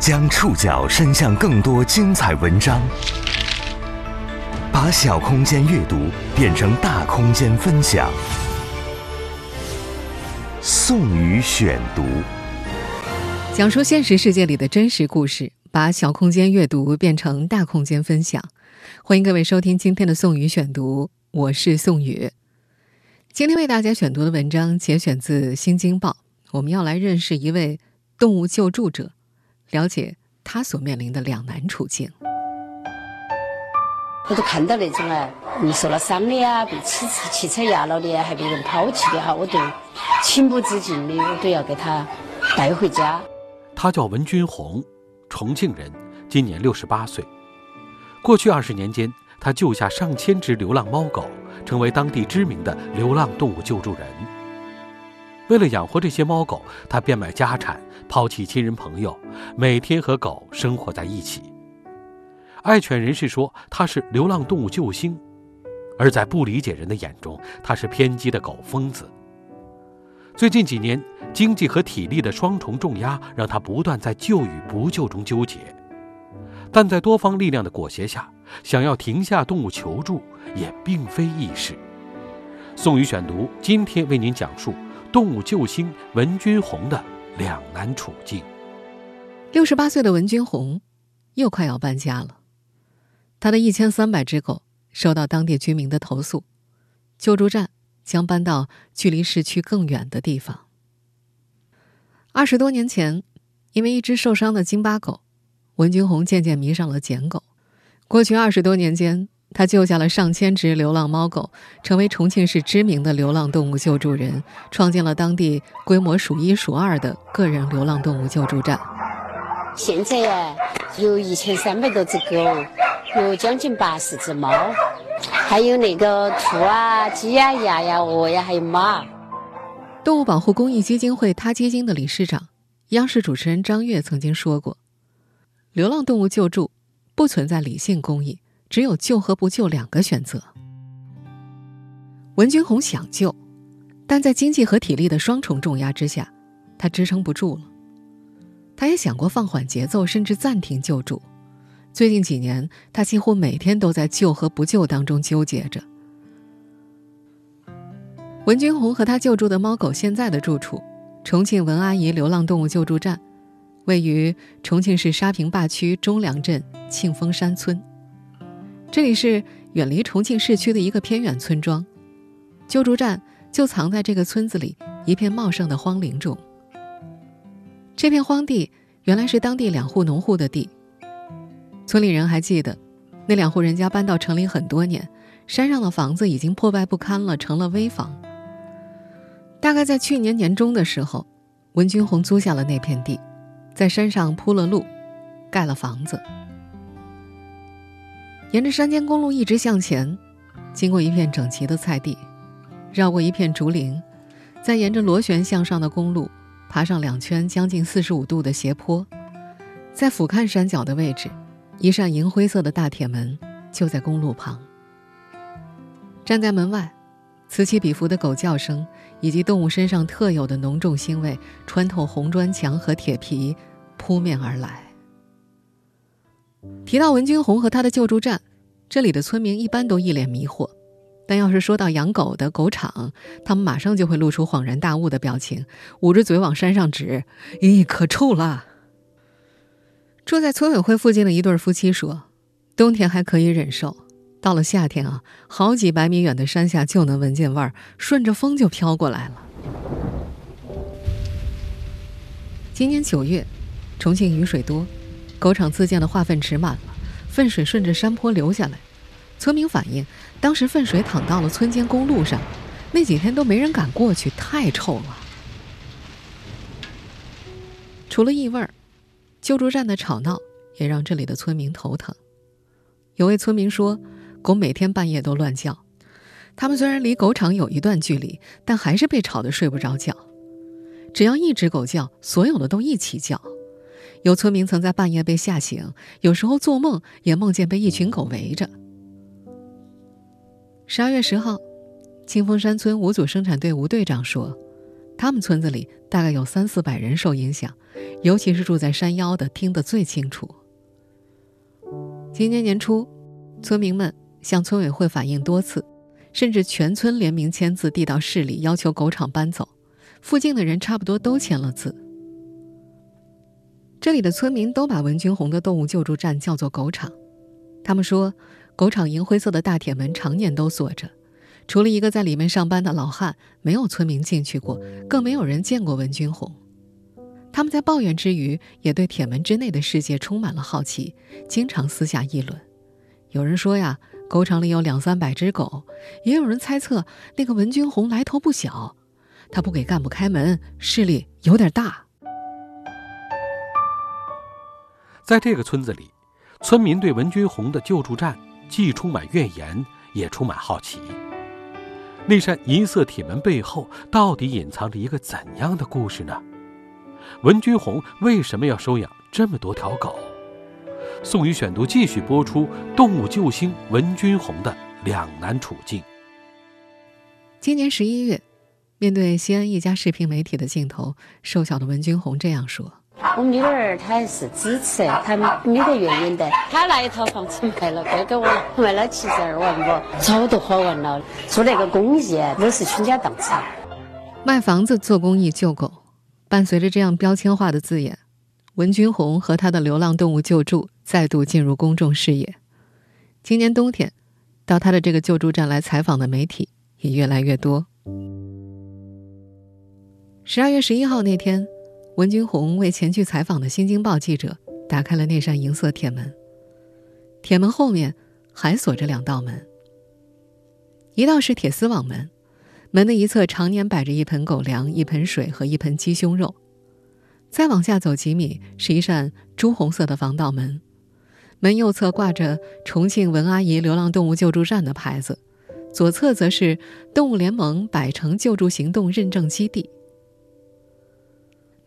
将触角伸向更多精彩文章，把小空间阅读变成大空间分享。宋宇选读，讲述现实世界里的真实故事，把小空间阅读变成大空间分享。欢迎各位收听今天的宋宇选读，我是宋宇。今天为大家选读的文章节选自《新京报》，我们要来认识一位动物救助者。了解他所面临的两难处境。我都看到那种啊，嗯，受了伤的呀，被汽车汽车压了的，还被人抛弃的哈，我都情不自禁的，我都要给他带回家。他叫文军红，重庆人，今年六十八岁。过去二十年间，他救下上千只流浪猫狗，成为当地知名的流浪动物救助人。为了养活这些猫狗，他变卖家产，抛弃亲人朋友，每天和狗生活在一起。爱犬人士说他是流浪动物救星，而在不理解人的眼中，他是偏激的狗疯子。最近几年，经济和体力的双重重压让他不断在救与不救中纠结，但在多方力量的裹挟下，想要停下动物求助也并非易事。宋宇选读今天为您讲述。动物救星文君红的两难处境。六十八岁的文君红又快要搬家了，他的一千三百只狗受到当地居民的投诉，救助站将搬到距离市区更远的地方。二十多年前，因为一只受伤的京巴狗，文君红渐渐迷上了捡狗。过去二十多年间。他救下了上千只流浪猫狗，成为重庆市知名的流浪动物救助人，创建了当地规模数一数二的个人流浪动物救助站。现在呀，有一千三百多只狗，有将近八十只猫，还有那个兔啊、鸡呀、鸭呀、鹅呀，还有马。动物保护公益基金会他基金的理事长、央视主持人张悦曾经说过：“流浪动物救助不存在理性公益。”只有救和不救两个选择。文军红想救，但在经济和体力的双重重压之下，他支撑不住了。他也想过放缓节奏，甚至暂停救助。最近几年，他几乎每天都在救和不救当中纠结着。文君红和他救助的猫狗现在的住处——重庆文阿姨流浪动物救助站，位于重庆市沙坪坝区中梁镇庆丰山村。这里是远离重庆市区的一个偏远村庄，救助站就藏在这个村子里一片茂盛的荒林中。这片荒地原来是当地两户农户的地，村里人还记得，那两户人家搬到城里很多年，山上的房子已经破败不堪了，成了危房。大概在去年年中的时候，文军红租下了那片地，在山上铺了路，盖了房子。沿着山间公路一直向前，经过一片整齐的菜地，绕过一片竹林，再沿着螺旋向上的公路爬上两圈将近四十五度的斜坡，在俯瞰山脚的位置，一扇银灰色的大铁门就在公路旁。站在门外，此起彼伏的狗叫声以及动物身上特有的浓重腥味穿透红砖墙和铁皮，扑面而来。提到文军红和他的救助站，这里的村民一般都一脸迷惑，但要是说到养狗的狗场，他们马上就会露出恍然大悟的表情，捂着嘴往山上指：“咦，可臭了！”住在村委会附近的一对夫妻说：“冬天还可以忍受，到了夏天啊，好几百米远的山下就能闻见味儿，顺着风就飘过来了。”今年九月，重庆雨水多。狗场自建的化粪池满了，粪水顺着山坡流下来。村民反映，当时粪水淌到了村间公路上，那几天都没人敢过去，太臭了。除了异味儿，救助站的吵闹也让这里的村民头疼。有位村民说，狗每天半夜都乱叫，他们虽然离狗场有一段距离，但还是被吵得睡不着觉。只要一只狗叫，所有的都一起叫。有村民曾在半夜被吓醒，有时候做梦也梦见被一群狗围着。十二月十号，清风山村五组生产队吴队长说：“他们村子里大概有三四百人受影响，尤其是住在山腰的，听得最清楚。今年年初，村民们向村委会反映多次，甚至全村联名签字递到市里，要求狗场搬走。附近的人差不多都签了字。这里的村民都把文君红的动物救助站叫做“狗场”，他们说，狗场银灰色的大铁门常年都锁着，除了一个在里面上班的老汉，没有村民进去过，更没有人见过文君红。他们在抱怨之余，也对铁门之内的世界充满了好奇，经常私下议论。有人说呀，狗场里有两三百只狗；也有人猜测，那个文君红来头不小，他不给干部开门，势力有点大。在这个村子里，村民对文君红的救助站既充满怨言，也充满好奇。那扇银色铁门背后，到底隐藏着一个怎样的故事呢？文君红为什么要收养这么多条狗？宋宇选读继续播出动物救星文君红的两难处境。今年十一月，面对西安一家视频媒体的镜头，瘦小的文君红这样说：“我们女儿她是支持，她没得原因的。她那一套房子卖了，该给我了，卖了七十二万不？早都花完了。做那个公益都是倾家荡产，卖房子做公益救狗。”伴随着这样标签化的字眼，文君红和他的流浪动物救助再度进入公众视野。今年冬天，到他的这个救助站来采访的媒体也越来越多。十二月十一号那天，文君红为前去采访的《新京报》记者打开了那扇银色铁门。铁门后面还锁着两道门，一道是铁丝网门。门的一侧常年摆着一盆狗粮、一盆水和一盆鸡胸肉。再往下走几米，是一扇朱红色的防盗门，门右侧挂着重庆文阿姨流浪动物救助站的牌子，左侧则是动物联盟百城救助行动认证基地。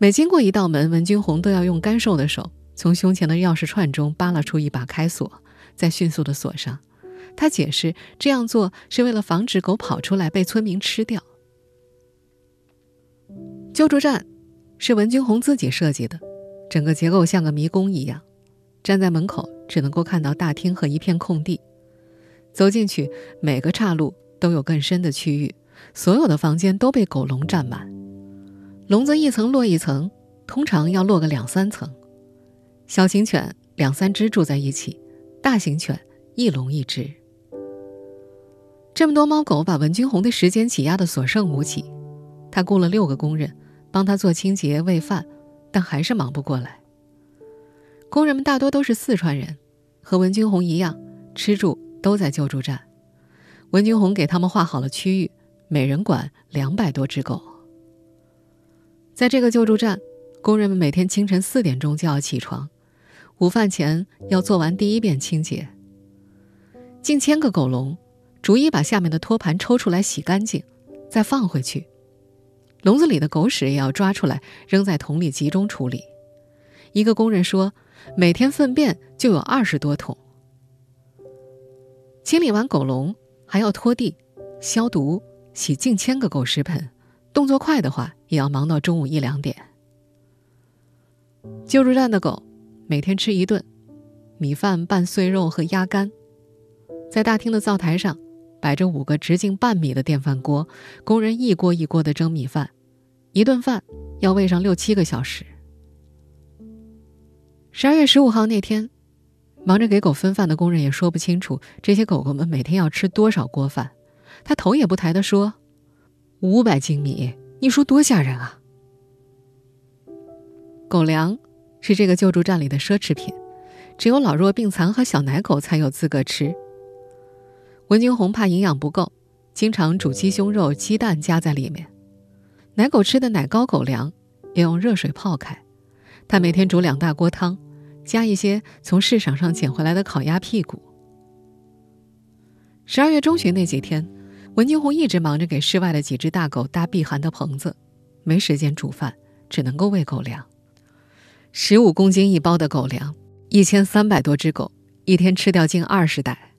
每经过一道门，文君红都要用干瘦的手从胸前的钥匙串中扒拉出一把开锁，再迅速的锁上。他解释，这样做是为了防止狗跑出来被村民吃掉。救助站是文君红自己设计的，整个结构像个迷宫一样。站在门口，只能够看到大厅和一片空地。走进去，每个岔路都有更深的区域，所有的房间都被狗笼占满。笼子一层落一层，通常要落个两三层。小型犬两三只住在一起，大型犬一笼一只。这么多猫狗把文军红的时间挤压得所剩无几，他雇了六个工人帮他做清洁、喂饭，但还是忙不过来。工人们大多都是四川人，和文军红一样，吃住都在救助站。文军红给他们划好了区域，每人管两百多只狗。在这个救助站，工人们每天清晨四点钟就要起床，午饭前要做完第一遍清洁。近千个狗笼。逐一把下面的托盘抽出来洗干净，再放回去。笼子里的狗屎也要抓出来扔在桶里集中处理。一个工人说，每天粪便就有二十多桶。清理完狗笼，还要拖地、消毒、洗近千个狗食盆，动作快的话，也要忙到中午一两点。救助站的狗每天吃一顿米饭拌碎肉和鸭肝，在大厅的灶台上。摆着五个直径半米的电饭锅，工人一锅一锅的蒸米饭，一顿饭要喂上六七个小时。十二月十五号那天，忙着给狗分饭的工人也说不清楚这些狗狗们每天要吃多少锅饭，他头也不抬的说：“五百斤米，你说多吓人啊！”狗粮是这个救助站里的奢侈品，只有老弱病残和小奶狗才有资格吃。文君红怕营养不够，经常煮鸡胸肉、鸡蛋加在里面。奶狗吃的奶糕狗粮要用热水泡开。他每天煮两大锅汤，加一些从市场上捡回来的烤鸭屁股。十二月中旬那几天，文君红一直忙着给室外的几只大狗搭避寒的棚子，没时间煮饭，只能够喂狗粮。十五公斤一包的狗粮，一千三百多只狗，一天吃掉近二十袋。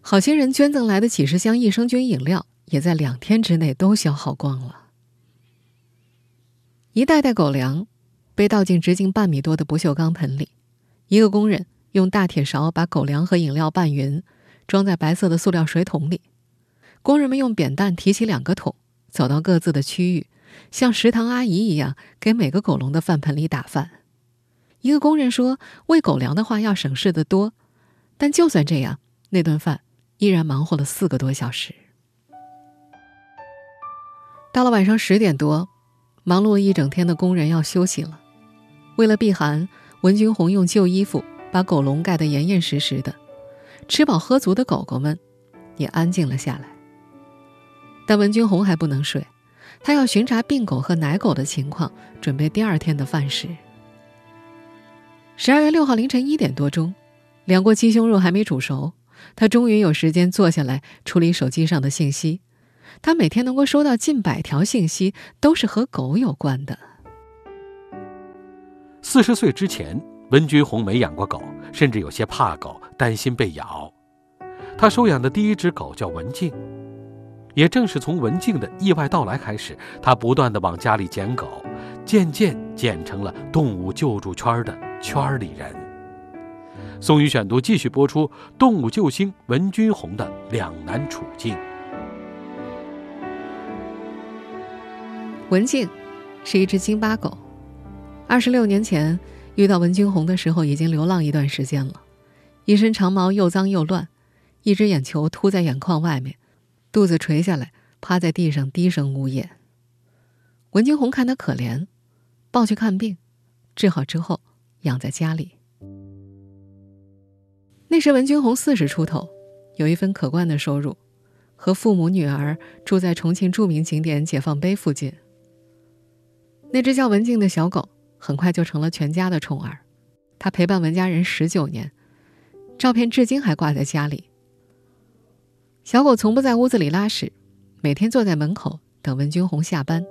好心人捐赠来的几十箱益生菌饮料，也在两天之内都消耗光了。一袋袋狗粮被倒进直径半米多的不锈钢盆里，一个工人用大铁勺把狗粮和饮料拌匀，装在白色的塑料水桶里。工人们用扁担提起两个桶，走到各自的区域，像食堂阿姨一样给每个狗笼的饭盆里打饭。一个工人说：“喂狗粮的话要省事的多。”但就算这样，那顿饭依然忙活了四个多小时。到了晚上十点多，忙碌了一整天的工人要休息了。为了避寒，文军红用旧衣服把狗笼盖得严严实实的。吃饱喝足的狗狗们也安静了下来。但文君红还不能睡，他要巡查病狗和奶狗的情况，准备第二天的饭食。十二月六号凌晨一点多钟，两锅鸡胸肉还没煮熟，他终于有时间坐下来处理手机上的信息。他每天能够收到近百条信息，都是和狗有关的。四十岁之前，文君红没养过狗，甚至有些怕狗，担心被咬。他收养的第一只狗叫文静。也正是从文静的意外到来开始，他不断的往家里捡狗，渐渐捡成了动物救助圈的圈里人。宋宇选读继续播出动物救星文君红的两难处境。文静是一只京巴狗，二十六年前遇到文君红的时候，已经流浪一段时间了，一身长毛又脏又乱，一只眼球凸在眼眶外面。肚子垂下来，趴在地上低声呜咽。文金红看他可怜，抱去看病，治好之后养在家里。那时文君红四十出头，有一份可观的收入，和父母女儿住在重庆著名景点解放碑附近。那只叫文静的小狗很快就成了全家的宠儿，它陪伴文家人十九年，照片至今还挂在家里。小狗从不在屋子里拉屎，每天坐在门口等文君红下班。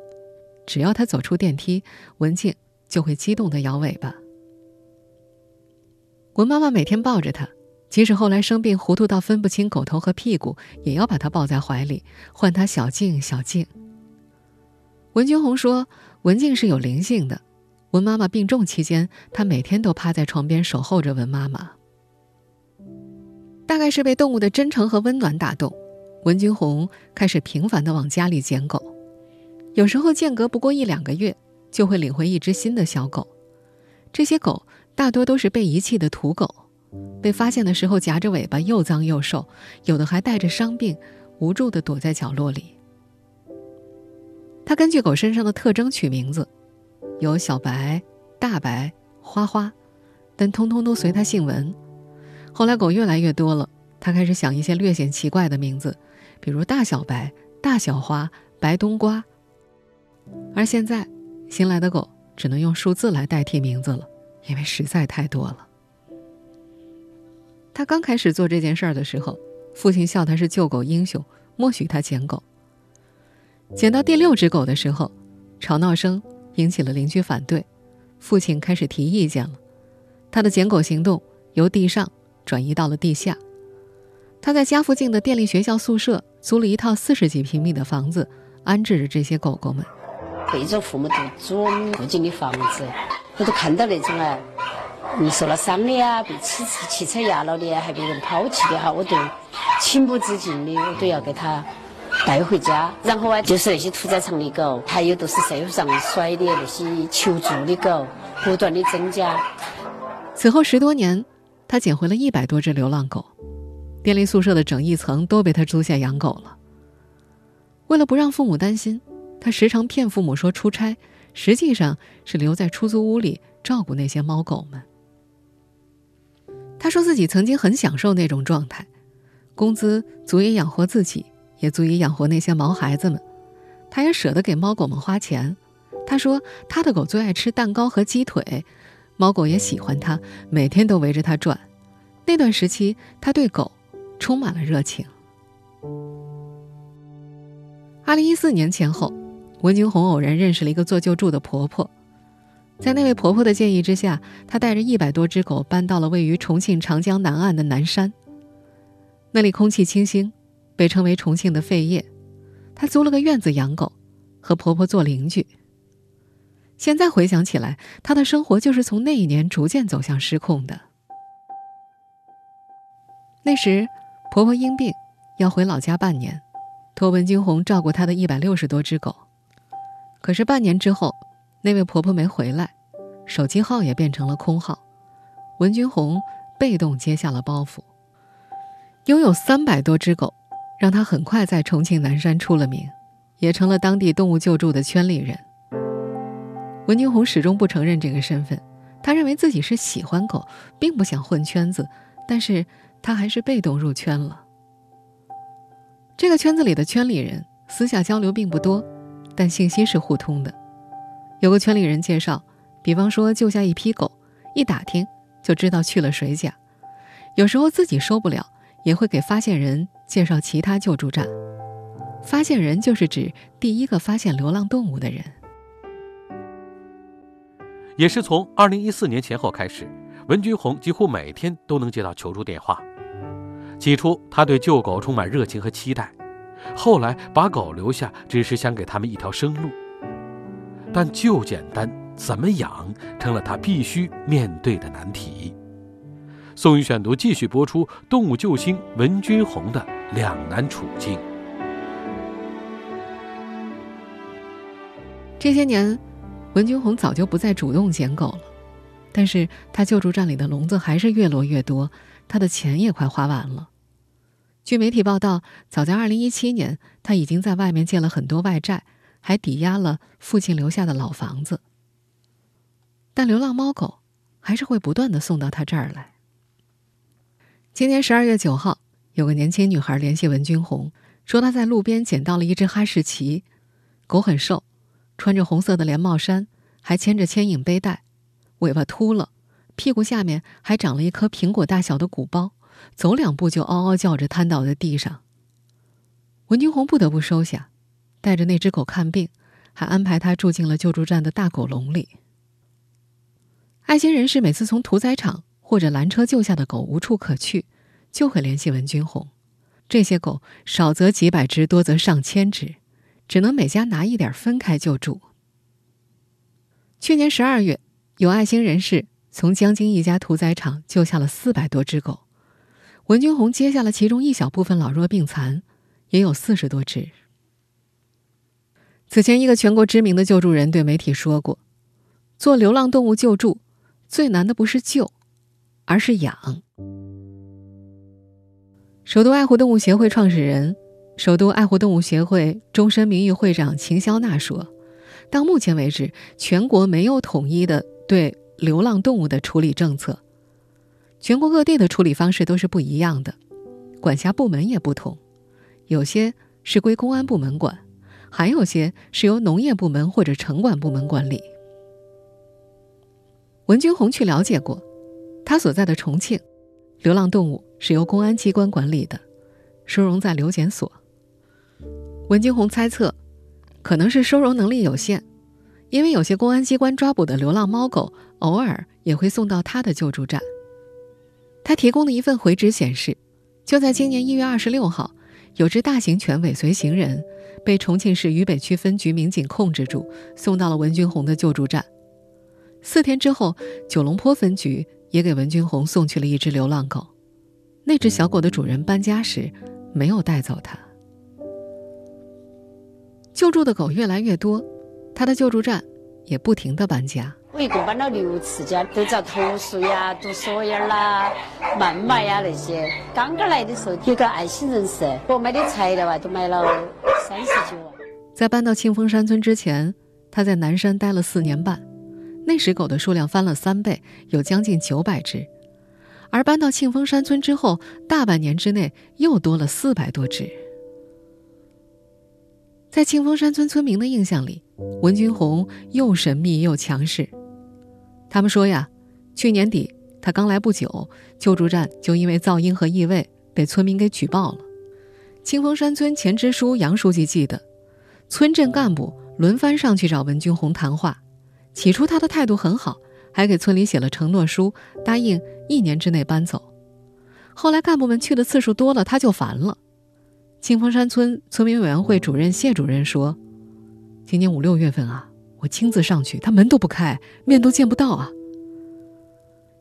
只要他走出电梯，文静就会激动地摇尾巴。文妈妈每天抱着它，即使后来生病糊涂到分不清狗头和屁股，也要把它抱在怀里，唤它小静小静。文君红说：“文静是有灵性的。”文妈妈病重期间，她每天都趴在床边守候着文妈妈。大概是被动物的真诚和温暖打动，文君红开始频繁地往家里捡狗。有时候间隔不过一两个月，就会领回一只新的小狗。这些狗大多都是被遗弃的土狗，被发现的时候夹着尾巴，又脏又瘦，有的还带着伤病，无助地躲在角落里。他根据狗身上的特征取名字，有小白、大白、花花，但通通都随他姓文。后来狗越来越多了，他开始想一些略显奇怪的名字，比如大小白、大小花、白冬瓜。而现在，新来的狗只能用数字来代替名字了，因为实在太多了。他刚开始做这件事儿的时候，父亲笑他是救狗英雄，默许他捡狗。捡到第六只狗的时候，吵闹声引起了邻居反对，父亲开始提意见了，他的捡狗行动由地上。转移到了地下。他在家附近的电力学校宿舍租了一套四十几平米的房子，安置着这些狗狗们。背着父母都租我们附近的房子，我都看到那种啊，嗯受了伤的呀，被汽车汽车压了的呀，还被人抛弃的哈，我都情不自禁的，我都要给他带回家。然后啊，就是那些屠宰场的狗，还有都是社会上甩的那些求助的狗，不断的增加。此后十多年。他捡回了一百多只流浪狗，电力宿舍的整一层都被他租下养狗了。为了不让父母担心，他时常骗父母说出差，实际上是留在出租屋里照顾那些猫狗们。他说自己曾经很享受那种状态，工资足以养活自己，也足以养活那些毛孩子们。他也舍得给猫狗们花钱。他说他的狗最爱吃蛋糕和鸡腿。猫狗也喜欢它，每天都围着它转。那段时期，他对狗充满了热情。二零一四年前后，文金红偶然认识了一个做救助的婆婆，在那位婆婆的建议之下，她带着一百多只狗搬到了位于重庆长江南岸的南山。那里空气清新，被称为重庆的肺叶。她租了个院子养狗，和婆婆做邻居。现在回想起来，她的生活就是从那一年逐渐走向失控的。那时，婆婆因病要回老家半年，托文君红照顾她的一百六十多只狗。可是半年之后，那位婆婆没回来，手机号也变成了空号，文君红被动接下了包袱。拥有三百多只狗，让她很快在重庆南山出了名，也成了当地动物救助的圈里人。文君红始终不承认这个身份，他认为自己是喜欢狗，并不想混圈子，但是。他还是被动入圈了。这个圈子里的圈里人私下交流并不多，但信息是互通的。有个圈里人介绍，比方说救下一批狗，一打听就知道去了谁家。有时候自己受不了，也会给发现人介绍其他救助站。发现人就是指第一个发现流浪动物的人。也是从二零一四年前后开始，文君红几乎每天都能接到求助电话。起初，他对救狗充满热情和期待，后来把狗留下，只是想给他们一条生路。但救简单，怎么养成了他必须面对的难题。宋宇选读继续播出动物救星文君红的两难处境。这些年，文君红早就不再主动捡狗了，但是他救助站里的笼子还是越摞越多，他的钱也快花完了。据媒体报道，早在2017年，他已经在外面借了很多外债，还抵押了父亲留下的老房子。但流浪猫狗还是会不断的送到他这儿来。今年12月9号，有个年轻女孩联系文君红，说她在路边捡到了一只哈士奇，狗很瘦，穿着红色的连帽衫，还牵着牵引背带，尾巴秃了，屁股下面还长了一颗苹果大小的鼓包。走两步就嗷嗷叫着瘫倒在地上。文军红不得不收下，带着那只狗看病，还安排他住进了救助站的大狗笼里。爱心人士每次从屠宰场或者拦车救下的狗无处可去，就会联系文军红。这些狗少则几百只，多则上千只，只能每家拿一点分开救助。去年十二月，有爱心人士从江津一家屠宰场救下了四百多只狗。文军红接下了其中一小部分老弱病残，也有四十多只。此前，一个全国知名的救助人对媒体说过：“做流浪动物救助，最难的不是救，而是养。”首都爱护动物协会创始人、首都爱护动物协会终身名誉会长秦霄娜说：“到目前为止，全国没有统一的对流浪动物的处理政策。”全国各地的处理方式都是不一样的，管辖部门也不同，有些是归公安部门管，还有些是由农业部门或者城管部门管理。文军红去了解过，他所在的重庆，流浪动物是由公安机关管理的，收容在留检所。文君红猜测，可能是收容能力有限，因为有些公安机关抓捕的流浪猫狗，偶尔也会送到他的救助站。他提供的一份回执显示，就在今年一月二十六号，有只大型犬尾随行人，被重庆市渝北区分局民警控制住，送到了文君红的救助站。四天之后，九龙坡分局也给文君红送去了一只流浪狗。那只小狗的主人搬家时没有带走它。救助的狗越来越多，他的救助站也不停地搬家。我一共搬了六次家，都遭投诉呀、堵锁眼啦、谩骂呀那些。刚刚来的时候，有个爱心人士，我买的材料啊，都买了三十九万。在搬到庆丰山村之前，他在南山待了四年半，那时狗的数量翻了三倍，有将近九百只。而搬到庆丰山村之后，大半年之内又多了四百多只。在庆丰山村村民的印象里，文军红又神秘又强势。他们说呀，去年底他刚来不久，救助站就因为噪音和异味被村民给举报了。清风山村前支书杨书记记得，村镇干部轮番上去找文军红谈话，起初他的态度很好，还给村里写了承诺书，答应一年之内搬走。后来干部们去的次数多了，他就烦了。清风山村村民委员会主任谢主任说：“今年五六月份啊。”我亲自上去，他门都不开，面都见不到啊。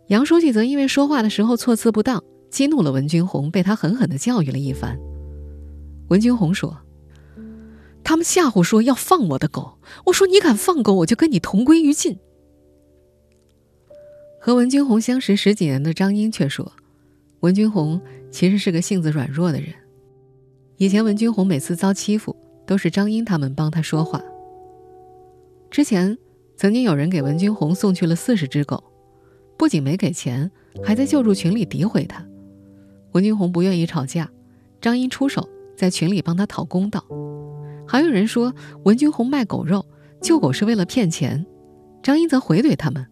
杨书记则因为说话的时候措辞不当，激怒了文军红，被他狠狠的教育了一番。文军红说：“他们吓唬说要放我的狗，我说你敢放狗，我就跟你同归于尽。”和文军红相识十几年的张英却说：“文军红其实是个性子软弱的人。以前文军红每次遭欺负，都是张英他们帮他说话。之前曾经有人给文军红送去了四十只狗，不仅没给钱，还在救助群里诋毁他。文军红不愿意吵架，张英出手。”在群里帮他讨公道，还有人说文军红卖狗肉救狗是为了骗钱，张英则回怼他们：“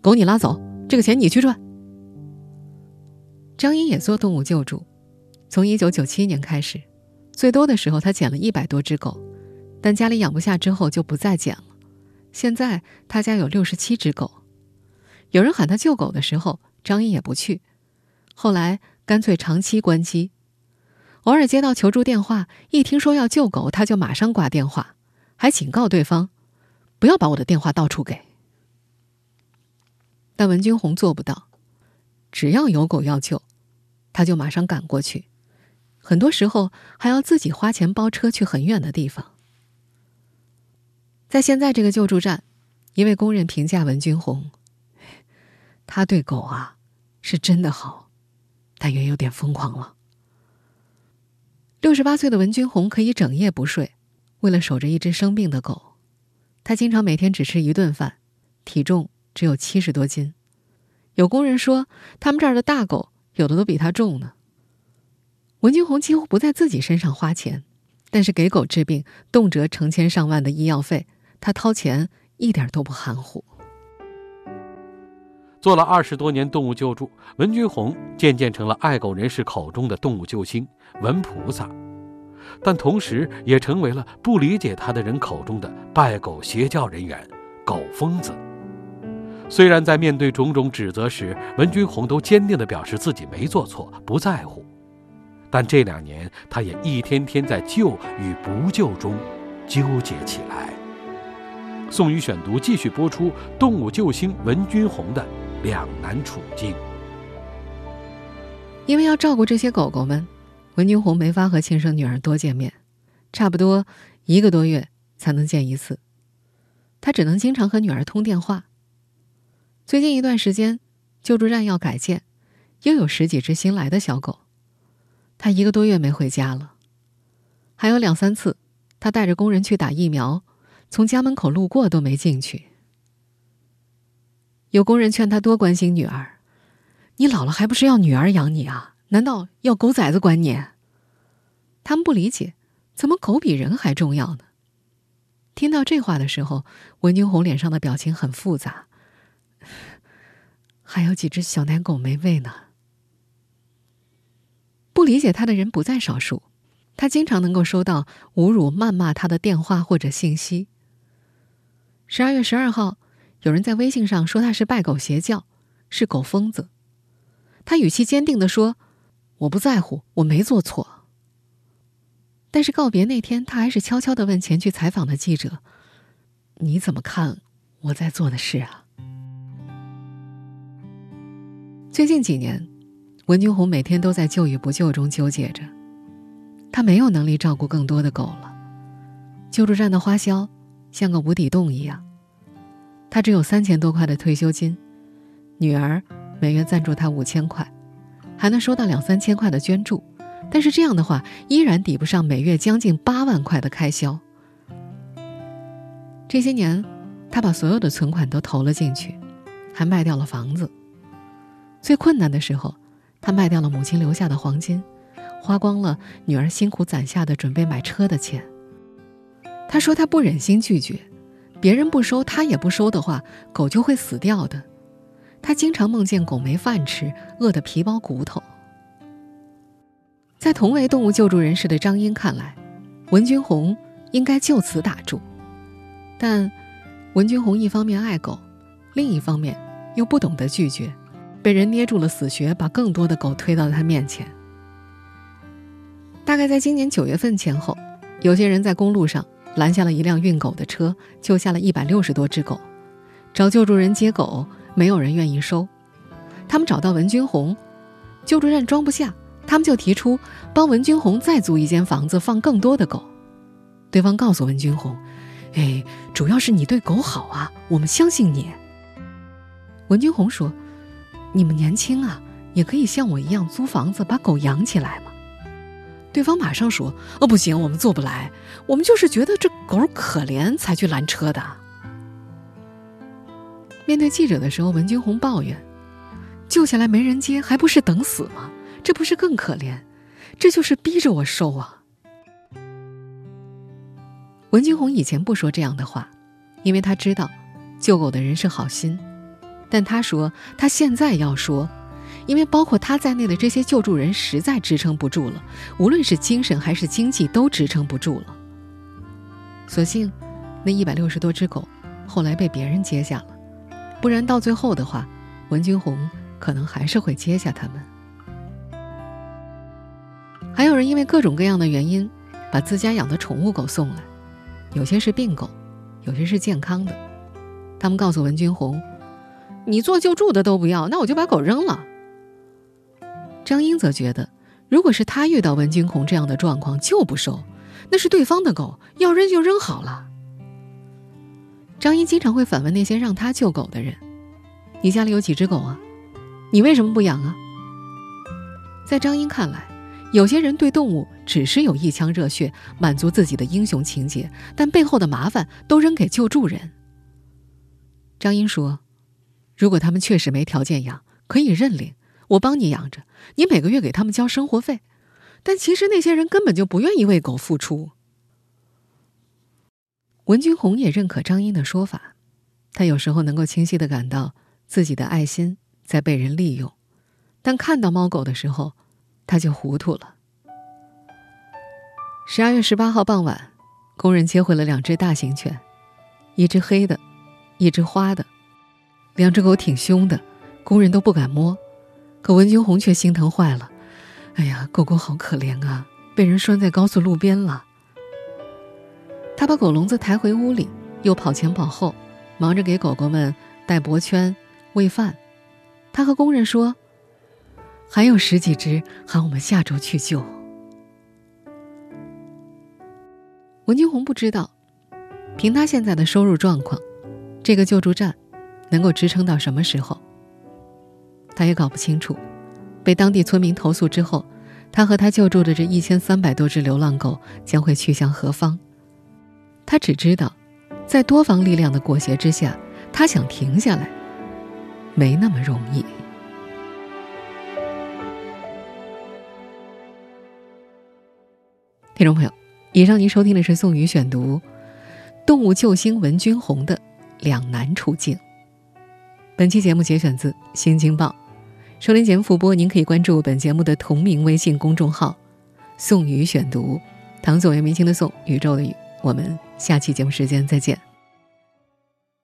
狗你拉走，这个钱你去赚。”张英也做动物救助，从一九九七年开始，最多的时候他捡了一百多只狗，但家里养不下之后就不再捡了。现在他家有六十七只狗，有人喊他救狗的时候，张英也不去，后来干脆长期关机。偶尔接到求助电话，一听说要救狗，他就马上挂电话，还警告对方不要把我的电话到处给。但文军红做不到，只要有狗要救，他就马上赶过去，很多时候还要自己花钱包车去很远的地方。在现在这个救助站，一位工人评价文军红：“他对狗啊是真的好，但也有点疯狂了。”六十八岁的文军红可以整夜不睡，为了守着一只生病的狗，他经常每天只吃一顿饭，体重只有七十多斤。有工人说，他们这儿的大狗有的都比他重呢。文军红几乎不在自己身上花钱，但是给狗治病动辄成千上万的医药费，他掏钱一点都不含糊。做了二十多年动物救助，文军红渐渐成了爱狗人士口中的动物救星。文菩萨，但同时也成为了不理解他的人口中的拜狗邪教人员、狗疯子。虽然在面对种种指责时，文军红都坚定地表示自己没做错，不在乎，但这两年他也一天天在救与不救中纠结起来。宋宇选读继续播出：动物救星文军红的两难处境。因为要照顾这些狗狗们。文军红没法和亲生女儿多见面，差不多一个多月才能见一次。他只能经常和女儿通电话。最近一段时间，救助站要改建，又有十几只新来的小狗，他一个多月没回家了。还有两三次，他带着工人去打疫苗，从家门口路过都没进去。有工人劝他多关心女儿：“你老了还不是要女儿养你啊？”难道要狗崽子管你？他们不理解，怎么狗比人还重要呢？听到这话的时候，文军红脸上的表情很复杂。还有几只小奶狗没喂呢。不理解他的人不在少数，他经常能够收到侮辱、谩骂他的电话或者信息。十二月十二号，有人在微信上说他是拜狗邪教，是狗疯子。他语气坚定的说。我不在乎，我没做错。但是告别那天，他还是悄悄的问前去采访的记者：“你怎么看我在做的事啊？”最近几年，文军红每天都在救与不救中纠结着。他没有能力照顾更多的狗了，救助站的花销像个无底洞一样。他只有三千多块的退休金，女儿每月赞助他五千块。还能收到两三千块的捐助，但是这样的话依然抵不上每月将近八万块的开销。这些年，他把所有的存款都投了进去，还卖掉了房子。最困难的时候，他卖掉了母亲留下的黄金，花光了女儿辛苦攒下的准备买车的钱。他说他不忍心拒绝，别人不收他也不收的话，狗就会死掉的。他经常梦见狗没饭吃，饿得皮包骨头。在同为动物救助人士的张英看来，文军红应该就此打住。但文军红一方面爱狗，另一方面又不懂得拒绝，被人捏住了死穴，把更多的狗推到他面前。大概在今年九月份前后，有些人在公路上拦下了一辆运狗的车，救下了一百六十多只狗。找救助人接狗，没有人愿意收。他们找到文军红，救助站装不下，他们就提出帮文军红再租一间房子放更多的狗。对方告诉文军红：“哎，主要是你对狗好啊，我们相信你。”文军红说：“你们年轻啊，也可以像我一样租房子把狗养起来嘛。”对方马上说：“哦，不行，我们做不来，我们就是觉得这狗可怜才去拦车的。”面对记者的时候，文君红抱怨：“救下来没人接，还不是等死吗？这不是更可怜？这就是逼着我收啊！”文君红以前不说这样的话，因为他知道救狗的人是好心，但他说他现在要说，因为包括他在内的这些救助人实在支撑不住了，无论是精神还是经济都支撑不住了。所幸，那一百六十多只狗后来被别人接下了。不然到最后的话，文君红可能还是会接下他们。还有人因为各种各样的原因，把自家养的宠物狗送来，有些是病狗，有些是健康的。他们告诉文君红：“你做救助的都不要，那我就把狗扔了。”张英则觉得，如果是他遇到文君红这样的状况就不收，那是对方的狗，要扔就扔好了。张英经常会反问那些让他救狗的人：“你家里有几只狗啊？你为什么不养啊？”在张英看来，有些人对动物只是有一腔热血，满足自己的英雄情节，但背后的麻烦都扔给救助人。张英说：“如果他们确实没条件养，可以认领，我帮你养着，你每个月给他们交生活费。但其实那些人根本就不愿意为狗付出。”文君红也认可张英的说法，他有时候能够清晰的感到自己的爱心在被人利用，但看到猫狗的时候，他就糊涂了。十二月十八号傍晚，工人接回了两只大型犬，一只黑的，一只花的，两只狗挺凶的，工人都不敢摸，可文君红却心疼坏了。哎呀，狗狗好可怜啊，被人拴在高速路边了。他把狗笼子抬回屋里，又跑前跑后，忙着给狗狗们戴脖圈、喂饭。他和工人说：“还有十几只，喊我们下周去救。”文军红不知道，凭他现在的收入状况，这个救助站能够支撑到什么时候？他也搞不清楚。被当地村民投诉之后，他和他救助的这一千三百多只流浪狗将会去向何方？他只知道，在多方力量的裹挟之下，他想停下来，没那么容易。听众朋友，以上您收听的是《宋宇选读》，动物救星文君红的两难处境。本期节目节选自《新京报》，收听节目复播，您可以关注本节目的同名微信公众号“宋宇选读”，唐宋元明清的宋，宇宙的宇。我们下期节目时间再见。